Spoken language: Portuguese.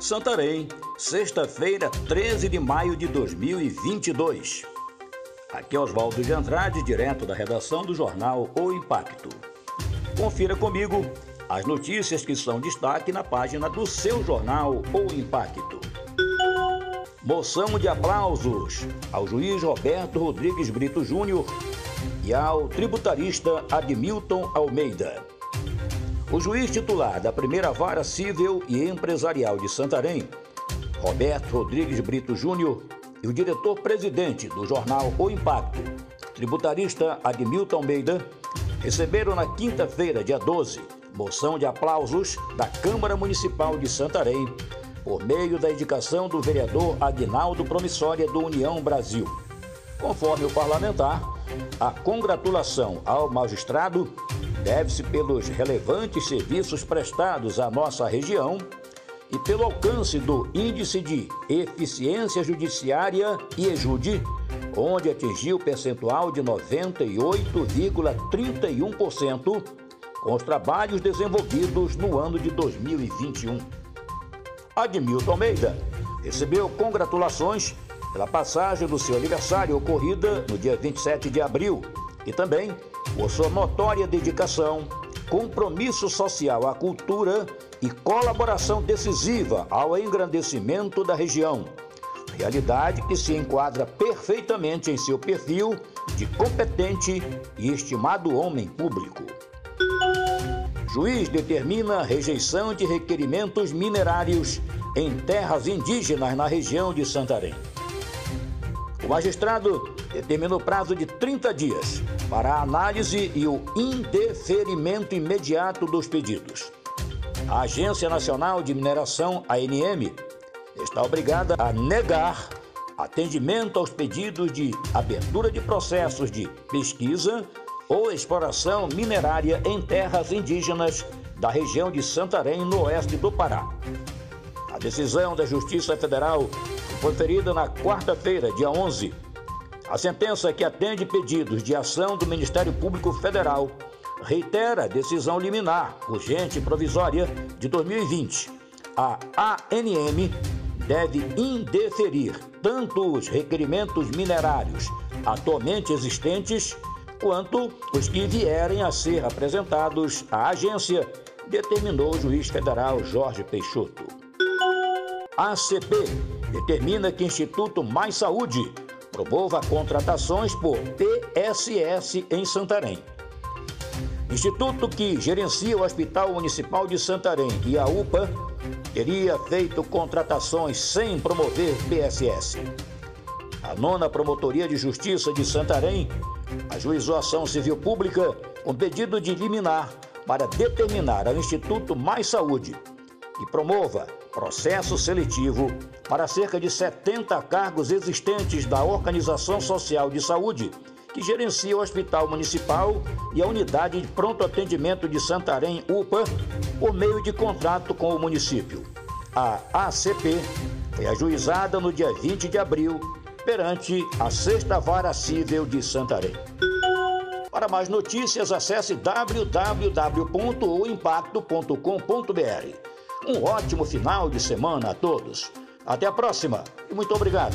Santarém, sexta-feira, 13 de maio de 2022. Aqui é Oswaldo de Andrade, direto da redação do jornal O Impacto. Confira comigo as notícias que são destaque na página do seu jornal O Impacto. Moção de aplausos ao juiz Roberto Rodrigues Brito Júnior e ao tributarista Admilton Almeida. O juiz titular da primeira vara civil e empresarial de Santarém, Roberto Rodrigues Brito Júnior, e o diretor-presidente do jornal O Impacto, tributarista Admilton Almeida, receberam na quinta-feira, dia 12, moção de aplausos da Câmara Municipal de Santarém, por meio da indicação do vereador Agnaldo Promissória do União Brasil. Conforme o parlamentar, a congratulação ao magistrado deve-se pelos relevantes serviços prestados à nossa região e pelo alcance do Índice de Eficiência Judiciária e EJUDE, onde atingiu percentual de 98,31% com os trabalhos desenvolvidos no ano de 2021. Admilton Almeida recebeu congratulações pela passagem do seu aniversário ocorrida no dia 27 de abril e também por sua notória dedicação, compromisso social à cultura e colaboração decisiva ao engrandecimento da região. Realidade que se enquadra perfeitamente em seu perfil de competente e estimado homem público. Juiz determina rejeição de requerimentos minerários em terras indígenas na região de Santarém. O magistrado determinou prazo de 30 dias para a análise e o indeferimento imediato dos pedidos. A Agência Nacional de Mineração, ANM, está obrigada a negar atendimento aos pedidos de abertura de processos de pesquisa ou exploração minerária em terras indígenas da região de Santarém, no oeste do Pará. A decisão da Justiça Federal foi ferida na quarta-feira, dia 11. A sentença que atende pedidos de ação do Ministério Público Federal reitera a decisão liminar urgente e provisória de 2020. A ANM deve indeferir tanto os requerimentos minerários atualmente existentes quanto os que vierem a ser apresentados à agência, determinou o juiz federal Jorge Peixoto. ACP determina que Instituto Mais Saúde promova contratações por PSS em Santarém. Instituto que gerencia o Hospital Municipal de Santarém e a UPA teria feito contratações sem promover PSS. A nona Promotoria de Justiça de Santarém ajuizou ação civil pública com pedido de liminar para determinar ao Instituto Mais Saúde que promova processo seletivo para cerca de 70 cargos existentes da Organização Social de Saúde que gerencia o Hospital Municipal e a Unidade de Pronto Atendimento de Santarém, UPA, por meio de contrato com o município. A ACP foi ajuizada no dia 20 de abril perante a Sexta Vara Civil de Santarém. Para mais notícias, acesse www.oimpacto.com.br. Um ótimo final de semana a todos. Até a próxima e muito obrigado.